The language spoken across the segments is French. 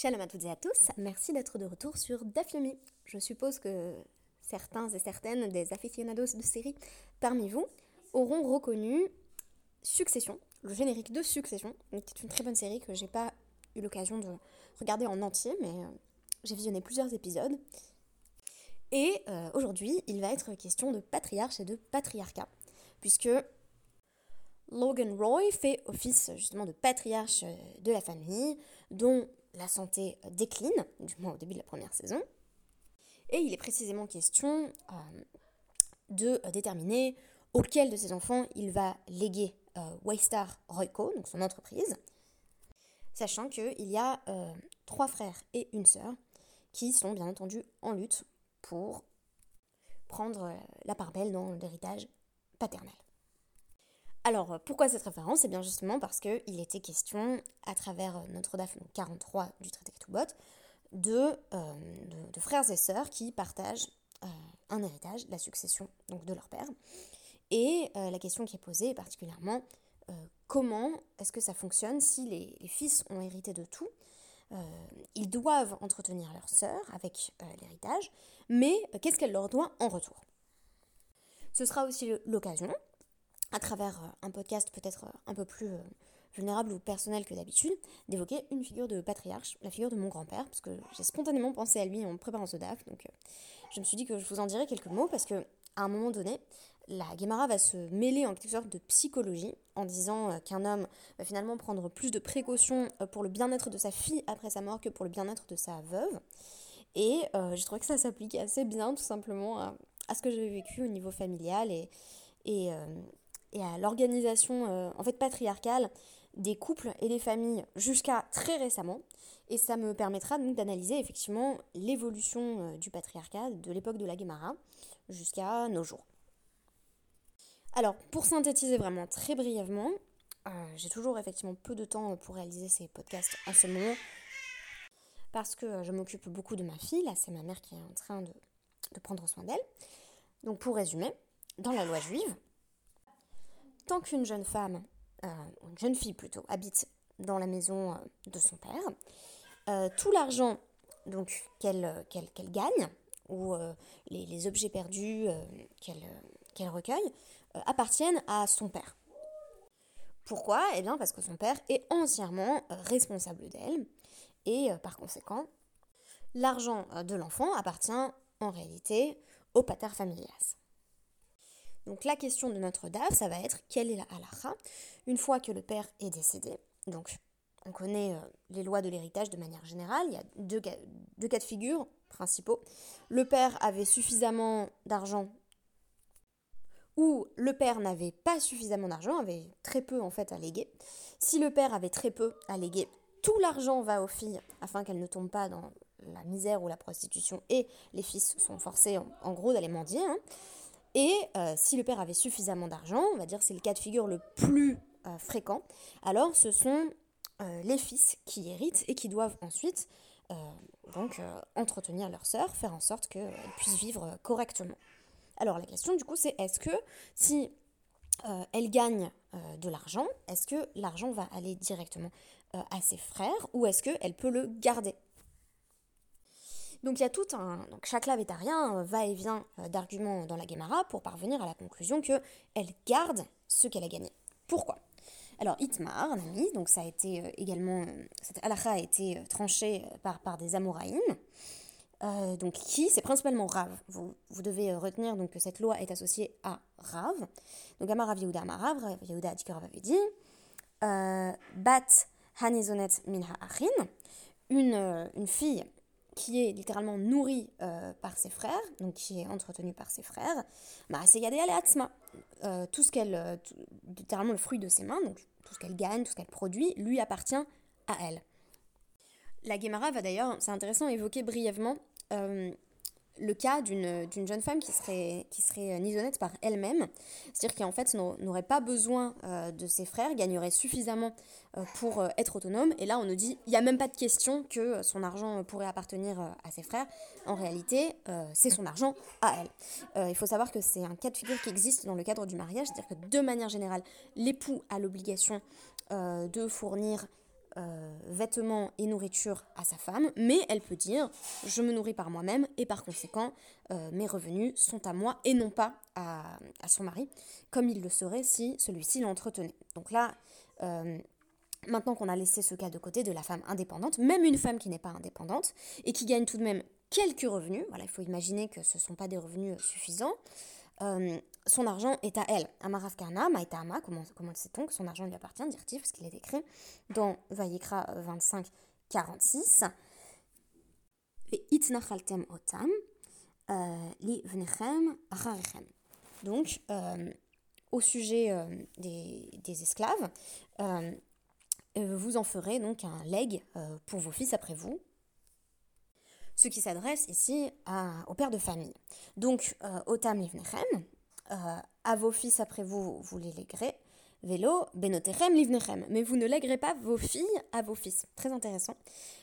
Shalom à toutes et à tous, merci d'être de retour sur Dafyomi. Je suppose que certains et certaines des aficionados de série parmi vous auront reconnu Succession, le générique de Succession, qui une très bonne série que j'ai pas eu l'occasion de regarder en entier, mais euh, j'ai visionné plusieurs épisodes. Et euh, aujourd'hui, il va être question de patriarche et de patriarcat, puisque Logan Roy fait office justement de patriarche euh, de la famille, dont la santé décline, du moins au début de la première saison. Et il est précisément question euh, de déterminer auquel de ses enfants il va léguer euh, Waystar Royco, donc son entreprise, sachant qu'il y a euh, trois frères et une sœur qui sont bien entendu en lutte pour prendre la part belle dans l'héritage paternel. Alors, euh, pourquoi cette référence? Eh bien justement parce qu'il était question, à travers euh, notre DAF 43 du traité de, euh, de, frères et sœurs qui partagent un héritage, la succession donc de leur père. Et la question qui est posée est particulièrement comment est-ce que ça fonctionne si les, les fils ont hérité de tout? Ils doivent entretenir leur sœur avec l'héritage, mais qu'est-ce qu'elle leur doit en retour? Ce sera aussi l'occasion à travers euh, un podcast peut-être euh, un peu plus euh, vulnérable ou personnel que d'habitude, d'évoquer une figure de patriarche, la figure de mon grand-père, parce que j'ai spontanément pensé à lui en préparant ce DAF, donc je me suis dit que je vous en dirais quelques mots, parce que à un moment donné, la Guémara va se mêler en quelque sorte de psychologie, en disant qu'un homme va finalement prendre plus de précautions pour le bien-être de sa fille après sa mort que pour le bien-être de sa veuve. Et j'ai trouvé que ça s'appliquait assez bien, tout simplement, à, ce que j'avais vécu au niveau familial et, et à l'organisation euh, en fait patriarcale des couples et des familles jusqu'à très récemment. Et ça me permettra donc d'analyser effectivement l'évolution euh, du patriarcat de l'époque de la Guémara jusqu'à nos jours. Alors, pour synthétiser vraiment très brièvement, euh, j'ai toujours effectivement peu de temps pour réaliser ces podcasts en ce moment parce que je m'occupe beaucoup de ma fille. Là, c'est ma mère qui est en train de, de prendre soin d'elle. Donc, pour résumer, dans la loi juive, tant qu'une jeune femme, euh, une jeune fille plutôt, habite dans la maison euh, de son père, euh, tout l'argent donc qu'elle gagne ou les, objets perdus qu'elle recueille appartiennent à son père. Pourquoi? Eh bien parce que son père est entièrement responsable d'elle et par conséquent, l'argent de l'enfant appartient en réalité au pater familias. Donc la question de notre DAF, ça va être quelle est la halakha? Une fois que le père est décédé. Donc on connaît euh, les lois de l'héritage de manière générale, il y a deux cas, de figure principaux. Le père avait suffisamment d'argent ou le père n'avait pas suffisamment d'argent, avait très peu en fait à léguer. Si le père avait très peu à léguer, tout l'argent va aux filles afin qu'elles ne tombent pas dans la misère ou la prostitution et les fils sont forcés en, gros d'aller mendier. Hein. Et euh, si le père avait suffisamment d'argent, on va dire c'est le cas de figure le plus euh, fréquent, alors ce sont euh, les fils qui héritent et qui doivent ensuite donc entretenir leur sœur, faire en sorte qu'elle puisse vivre correctement. Alors la question du coup c'est est-ce que si elle gagne de l'argent, est-ce que l'argent va aller directement à ses frères ou est-ce qu'elle peut le garder? Donc il y a tout un. Donc chaque lavétarien euh, va et vient euh, d'arguments dans la Gemara pour parvenir à la conclusion qu'elle garde ce qu'elle a gagné. Pourquoi? Alors Itmar, un ami, donc ça a été euh, également, cette halakha a été tranchée par, des Amoraïm, donc qui, c'est principalement Rav. Vous, devez retenir donc que cette loi est associée à Rav. Donc Amar Rav Yehuda Amar Rav, Yehuda que avait dit, Bat Hanizonet Minha Achin, une fille qui est littéralement nourrie euh, par ses frères, donc qui est entretenue par ses frères, bah, c'est Yadé Atzma. Euh, tout ce qu'elle, euh, littéralement le fruit de ses mains, donc tout ce qu'elle gagne, tout ce qu'elle produit, lui appartient à elle. La Guémara va d'ailleurs, c'est intéressant, évoquer brièvement le cas d'une jeune femme qui serait, qui serait nisonnette par elle-même, c'est-à-dire qui en fait n'aurait pas besoin euh, de ses frères, gagnerait suffisamment euh, pour euh, être autonome, et là on nous dit, il n'y a même pas de question que son argent pourrait appartenir à ses frères, en réalité c'est son argent à elle. il faut savoir que c'est un cas de figure qui existe dans le cadre du mariage, c'est-à-dire que de manière générale, l'époux a l'obligation de fournir euh, vêtements et nourriture à sa femme, mais elle peut dire je me nourris par moi-même et par conséquent euh, mes revenus sont à moi et non pas à, son mari, comme il le serait si celui-ci l'entretenait. Donc là, euh, maintenant qu'on a laissé ce cas de côté de la femme indépendante, même une femme qui n'est pas indépendante et qui gagne tout de même quelques revenus, voilà, il faut imaginer que ce ne sont pas des revenus suffisants, son argent est à elle. Amarav Karna, Maïtama, comment, comment sait-on que son argent lui appartient, dit parce qu'il est écrit dans Vayikra 25, 46. otam, euh, li Donc, euh, au sujet euh, des, des, esclaves, vous en ferez donc un leg pour vos fils après vous, ce qui s'adresse ici à, au père de famille. Donc, otam livnechem, euh, à vos fils après vous, vous les léguerez. Vélo, benoterem, livnechem. Mais vous ne léguerez pas vos filles à vos fils. Très intéressant.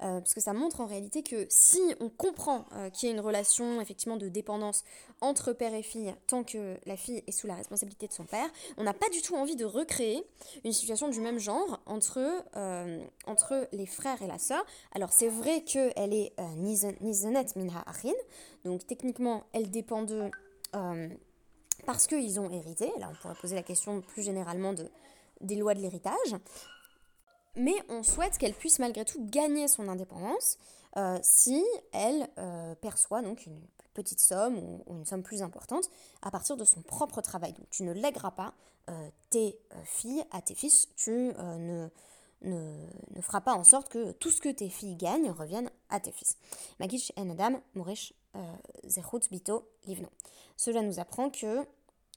Euh, parce que ça montre en réalité que si on comprend euh, qu'il y a une relation effectivement de dépendance entre père et fille, tant que la fille est sous la responsabilité de son père, on n'a pas du tout envie de recréer une situation du même genre entre, entre les frères et la sœur. Alors c'est vrai qu'elle est nizenet minha achin, donc techniquement elle dépend de parce qu'ils ont hérité. Là, on pourrait poser la question plus généralement de, des lois de l'héritage. Mais on souhaite qu'elle puisse malgré tout gagner son indépendance euh, si elle euh, perçoit donc une petite somme ou, une somme plus importante à partir de son propre travail. Donc tu ne lègueras pas euh, tes filles à tes fils, tu ne, ne, ne, feras pas en sorte que tout ce que tes filles gagnent revienne à tes fils. Magish en Adam, Morish, Zechut, Bito, Livno. Cela nous apprend que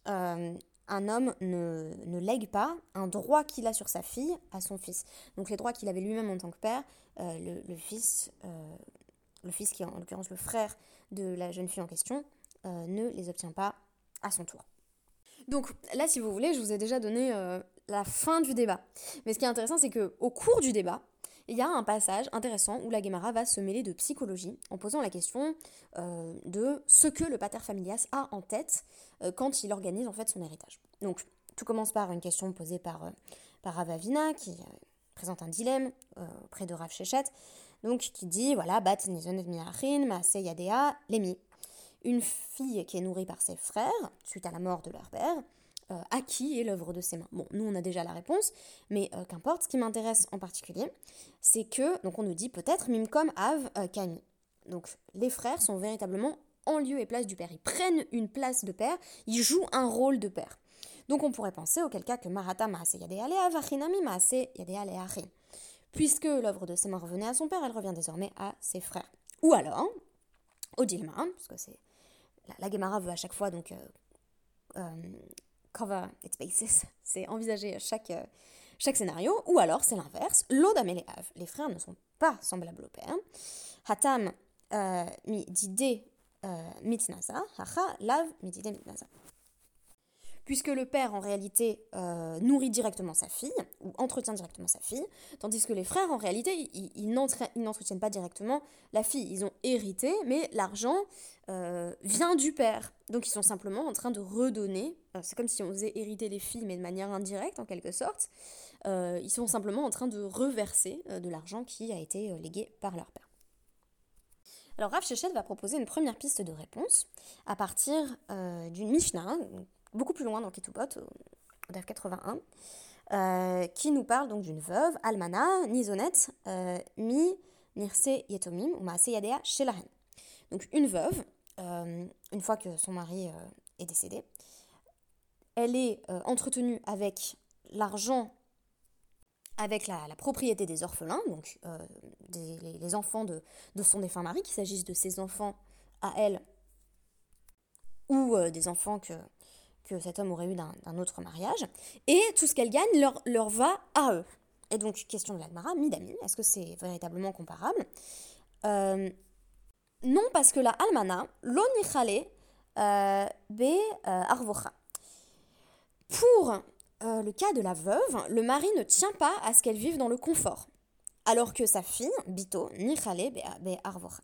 euh, un homme ne, lègue pas un droit qu'il a sur sa fille à son fils. Donc les droits qu'il avait lui-même en tant que père, euh, le, fils, euh, le fils qui est en l'occurrence le frère de la jeune fille en question, ne les obtient pas à son tour. Donc là, si vous voulez, je vous ai déjà donné la fin du débat. Mais ce qui est intéressant, c'est que au cours du débat, il y a un passage intéressant où la Guémara va se mêler de psychologie en posant la question euh, de ce que le pater familias a en tête euh, quand il organise en fait son héritage. Donc tout commence par une question posée par, euh, par Ravavina qui présente un dilemme auprès de Rav Shechet, donc qui dit voilà bat lemi. Une fille qui est nourrie par ses frères suite à la mort de leur père euh, à qui est l'œuvre de ses mains Bon, nous on a déjà la réponse, mais euh, qu'importe. Ce qui m'intéresse en particulier, c'est que, donc on nous dit peut-être Mimkom Av euh, Kani. Donc les frères sont véritablement en lieu et place du père. Ils prennent une place de père, ils jouent un rôle de père. Donc on pourrait penser auquel cas que Marata Maase Yadea Vachinami Maase Yadea Puisque l'œuvre de ses mains revenait à son père, elle revient désormais à ses frères. Ou alors, Odilma, parce que c'est. La, la Gemara veut à chaque fois donc cover its bases, c'est envisager chaque, euh, chaque scénario, ou alors c'est l'inverse, l'odam et les les frères ne sont pas semblables au père. Hatam euh, mi dide euh, mitnaza, hacha lav mi dide mitnaza puisque le père en réalité euh, nourrit directement sa fille, ou entretient directement sa fille, tandis que les frères en réalité, ils, n'entretiennent pas directement la fille, ils ont hérité, mais l'argent euh, vient du père. Donc ils sont simplement en train de redonner, euh, c'est comme si on faisait hériter les filles, mais de manière indirecte en quelque sorte, ils sont simplement en train de reverser de l'argent qui a été légué par leur père. Alors Rav Shechet va proposer une première piste de réponse à partir d'une Mishnah, beaucoup plus loin dans Ketubot, au DAF 81, euh, qui nous parle donc d'une veuve, Almana, Nizonet, euh, Mi, Nirse Yetomim, ou Maase Yadea, chez la reine. Donc une veuve, euh, une fois que son mari est décédé, elle est entretenue avec l'argent, avec la, propriété des orphelins, donc des, les, enfants de, de son défunt mari, qu'il s'agisse de ses enfants à elle ou des enfants que, que cet homme aurait eu d'un autre mariage, et tout ce qu'elle gagne leur, leur va à eux. Et donc, question de l'Agmara, Midami, est-ce que c'est véritablement comparable? Euh, Non, parce que la Almana, l'onichale euh, be euh, arvocha. Pour le cas de la veuve, le mari ne tient pas à ce qu'elle vive dans le confort, alors que sa fille, Bito, nichale be arvocha.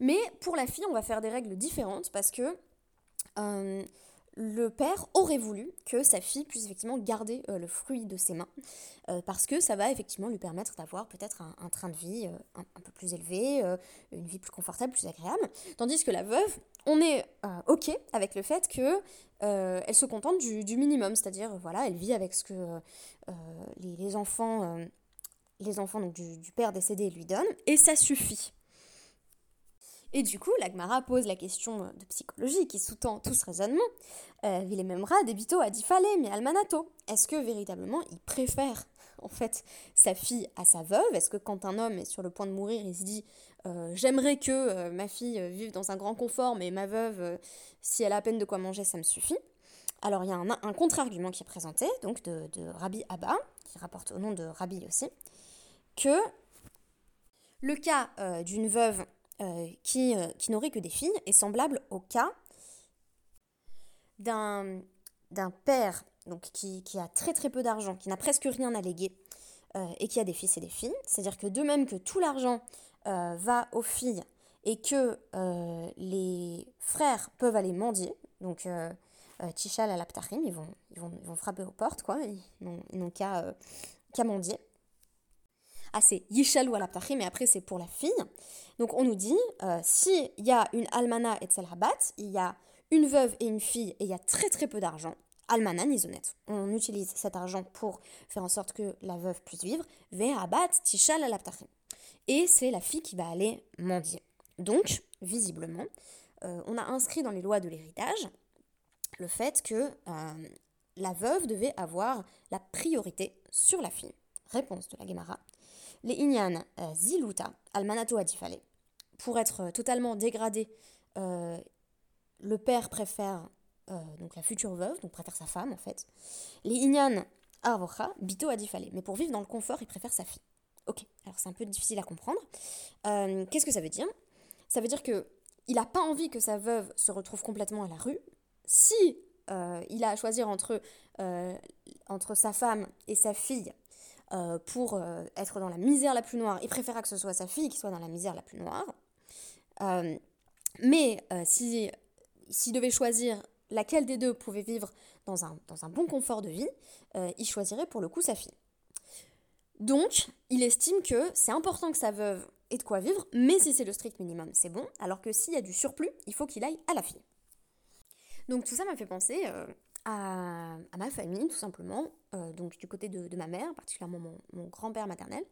Mais pour la fille, on va faire des règles différentes parce que euh, le père aurait voulu que sa fille puisse effectivement garder le fruit de ses mains, parce que ça va effectivement lui permettre d'avoir peut-être un, train de vie un, peu plus élevé, une vie plus confortable, plus agréable. Tandis que la veuve, on est ok avec le fait que elle se contente du, minimum, c'est-à-dire voilà, elle vit avec ce que les, enfants, les enfants du père décédé lui donnent, et ça suffit. Et du coup, l'Agmara pose la question de psychologie qui sous-tend tout ce raisonnement. Euh, a dit fallait, mais almanato. Est-ce que véritablement il préfère en fait sa fille à sa veuve? Est-ce que quand un homme est sur le point de mourir, il se dit euh, j'aimerais que euh, ma fille vive dans un grand confort, mais ma veuve, euh, si elle a à peine de quoi manger, ça me suffit? Alors il y a un, contre-argument qui est présenté, donc de, de Rabbi Abba, qui rapporte au nom de Rabbi aussi, que le cas d'une veuve euh, qui, euh, n'aurait que des filles est semblable au cas d'un père donc, qui, a très très peu d'argent, qui n'a presque rien à léguer euh, et qui a des fils et des filles. C'est-à-dire que de même que tout l'argent va aux filles et que les frères peuvent aller mendier, donc Tichal à la ils vont, ils, vont, ils frapper aux portes, quoi, ils n'ont qu'à mendier. Ah, c'est Yishal ou mais après c'est pour la fille. Donc on nous dit, euh, s'il y a une almana et tselhabat, il y a une veuve et une fille et il y a très très peu d'argent, almana nizonet. On utilise cet argent pour faire en sorte que la veuve puisse vivre. Ve'abat tishal Et c'est la fille qui va aller mendier. Donc, visiblement, euh, on a inscrit dans les lois de l'héritage le fait que euh, la veuve devait avoir la priorité sur la fille. Réponse de la Gemara. Inyan ziluta, almanato adifale pour être totalement dégradé, euh, le père préfère euh, donc la future veuve, donc préfère sa femme en fait. Les Inyan Arvocha, Bito Adifale. Mais pour vivre dans le confort, il préfère sa fille. Ok, alors c'est un peu difficile à comprendre. Euh, qu'est-ce que ça veut dire? Ça veut dire que il n'a pas envie que sa veuve se retrouve complètement à la rue. Si il a à choisir entre, entre sa femme et sa fille pour être dans la misère la plus noire, il préférera que ce soit sa fille qui soit dans la misère la plus noire. Euh, mais euh, s'il si, devait choisir laquelle des deux pouvait vivre dans un, dans un bon confort de vie, euh, il choisirait pour le coup sa fille. Donc, il estime que c'est important que sa veuve ait de quoi vivre, mais si c'est le strict minimum, c'est bon, alors que s'il y a du surplus, il faut qu'il aille à la fille. Donc tout ça m'a fait penser à, ma famille, tout simplement, donc du côté de, ma mère, particulièrement mon, grand-père maternel,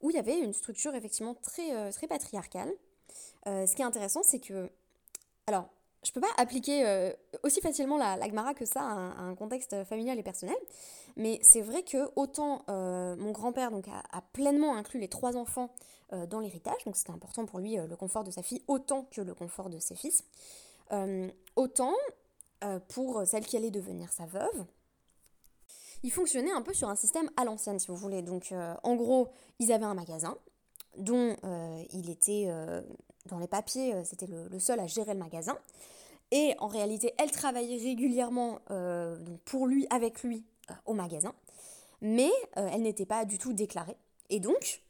où il y avait une structure effectivement très, très patriarcale, euh, ce qui est intéressant, c'est que. Alors, je peux pas appliquer euh, aussi facilement la, la que ça à un, contexte familial et personnel, mais c'est vrai que autant euh, mon grand-père donc a, pleinement inclus les trois enfants dans l'héritage, donc c'était important pour lui le confort de sa fille autant que le confort de ses fils, autant pour celle qui allait devenir sa veuve, il fonctionnait un peu sur un système à l'ancienne, si vous voulez. Donc, en gros, ils avaient un magasin dont il était dans les papiers, euh, c'était le, seul à gérer le magasin. Et en réalité, elle travaillait régulièrement euh, pour lui, avec lui, euh, au magasin. Mais elle n'était pas du tout déclarée. Et donc,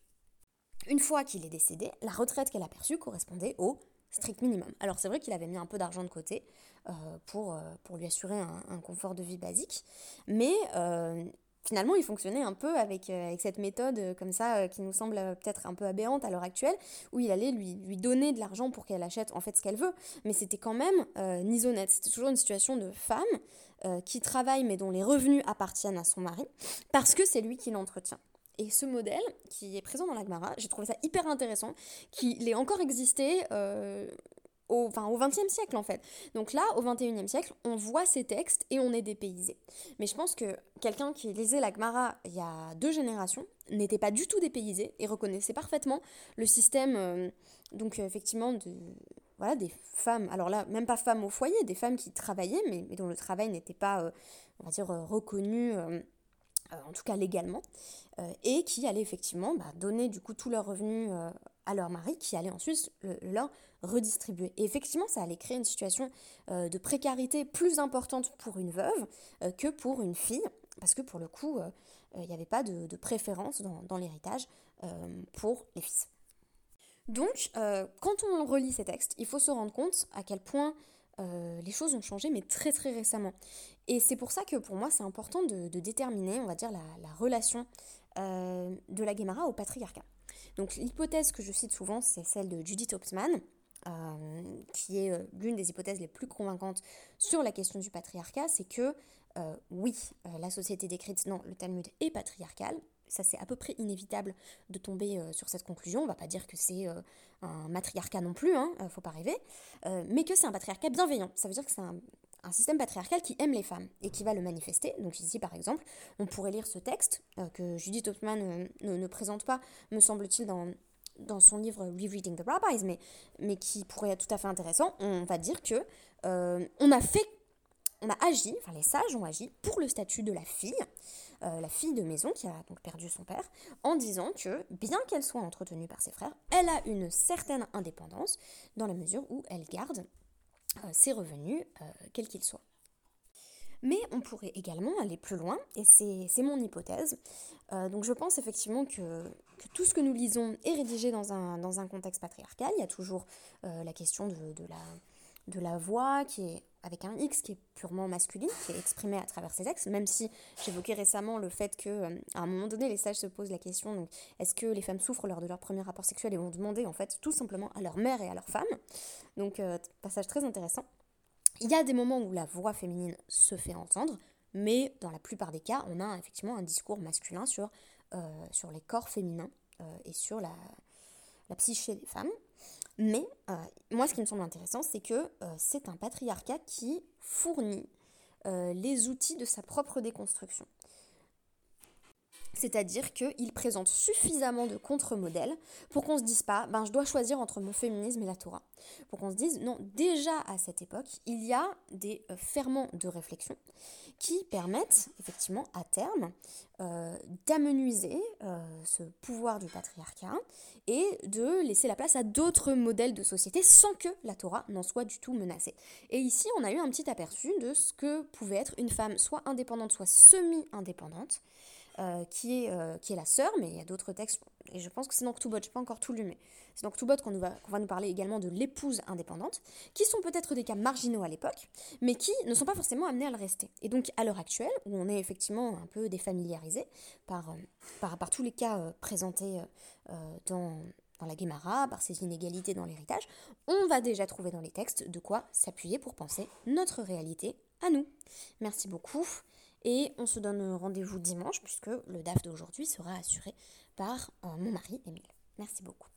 une fois qu'il est décédé, la retraite qu'elle a perçue correspondait au strict minimum. Alors c'est vrai qu'il avait mis un peu d'argent de côté pour, pour lui assurer un, confort de vie basique, mais finalement, il fonctionnait un peu avec, euh, avec cette méthode euh, comme ça euh, qui nous semble peut-être un peu aberrante à l'heure actuelle, où il allait lui, lui donner de l'argent pour qu'elle achète en fait ce qu'elle veut. Mais c'était quand même ni. C'était toujours une situation de femme qui travaille mais dont les revenus appartiennent à son mari parce que c'est lui qui l'entretient. Et ce modèle, qui est présent dans l'Agmara, j'ai trouvé ça hyper intéressant, qu'il ait encore existé au, enfin, au XXe siècle en fait. Donc là, au XXIe siècle, on voit ces textes et on est dépaysé. Mais je pense que quelqu'un qui lisait la Gemara il y a deux générations n'était pas du tout dépaysé et reconnaissait parfaitement le système, euh, donc euh, effectivement, de, voilà, des femmes, alors là, même pas femmes au foyer, des femmes qui travaillaient, mais, dont le travail n'était pas, euh, on va dire, reconnu, en tout cas légalement, et qui allaient effectivement bah, donner du coup tous leurs revenus à leur mari, qui allait ensuite leur redistribuer. Et effectivement, ça allait créer une situation euh, de précarité plus importante pour une veuve euh, que pour une fille, parce que pour le coup, euh, il n'y avait pas de, préférence dans, l'héritage pour les fils. Donc, quand on relit ces textes, il faut se rendre compte à quel point les choses ont changé, mais très très récemment. Et c'est pour ça que pour moi, c'est important de, déterminer, on va dire, la, relation de la Guémara au patriarcat. Donc l'hypothèse que je cite souvent, c'est celle de Judith Hopsman, qui est l'une des hypothèses les plus convaincantes sur la question du patriarcat, c'est que oui, la société décrite dans le Talmud est patriarcale, ça c'est à peu près inévitable de tomber euh, sur cette conclusion. On va pas dire que c'est euh, un matriarcat non plus, hein, euh, faut pas rêver, mais que c'est un patriarcat bienveillant. Ça veut dire que c'est un, système patriarcal qui aime les femmes et qui va le manifester. Donc ici par exemple, on pourrait lire ce texte que Judith Hoffman ne, présente pas, me semble-t-il, dans, son livre Rereading the Rabbis, mais, qui pourrait être tout à fait intéressant. On va dire que on a fait on a agi, enfin les sages ont agi pour le statut de la fille, euh, la fille de maison qui a donc perdu son père, en disant que bien qu'elle soit entretenue par ses frères, elle a une certaine indépendance dans la mesure où elle garde euh, ses revenus, euh, quels qu'ils soient. Mais on pourrait également aller plus loin, et c'est mon hypothèse. donc je pense effectivement que, tout ce que nous lisons est rédigé dans un, dans un contexte patriarcal. Il y a toujours la question de, la, de la voix qui est avec un X qui est purement masculine, qui est exprimé à travers ses ex, même si j'évoquais récemment le fait que euh, à un moment donné les sages se posent la question est-ce que les femmes souffrent lors de leur premier rapport sexuel? Et vont demander en fait tout simplement à leur mère et à leur femme. Donc euh, passage très intéressant. Il y a des moments où la voix féminine se fait entendre, mais dans la plupart des cas, on a effectivement un discours masculin sur, euh, sur les corps féminins et sur la, la psyché des femmes. Mais euh, moi, ce qui me semble intéressant, c'est que euh, c'est un patriarcat qui fournit euh, les outils de sa propre déconstruction. C'est-à-dire qu'il présente suffisamment de contre-modèles pour qu'on se dise pas, ben je dois choisir entre mon féminisme et la Torah. Pour qu'on se dise, non, déjà à cette époque, il y a des ferments de réflexion qui permettent effectivement à terme euh, d'amenuiser euh, ce pouvoir du patriarcat et de laisser la place à d'autres modèles de société sans que la Torah n'en soit du tout menacée. Et ici, on a eu un petit aperçu de ce que pouvait être une femme soit indépendante, soit semi-indépendante, euh, qui, est, euh, qui est la sœur, mais il y a d'autres textes, et je pense que c'est dans Ktubot, je n'ai pas encore tout lu, mais c'est dans Ktubot qu'on va, va nous parler également de l'épouse indépendante, qui sont peut-être des cas marginaux à l'époque, mais qui ne sont pas forcément amenés à le rester. Et donc à l'heure actuelle, où on est effectivement un peu défamiliarisé par, euh, par, par, tous les cas présentés dans, dans la Guémara, par ces inégalités dans l'héritage, on va déjà trouver dans les textes de quoi s'appuyer pour penser notre réalité à nous. Merci beaucoup. Et on se donne rendez-vous dimanche puisque le DAF d'aujourd'hui sera assuré par euh, mon mari Émile. Merci beaucoup.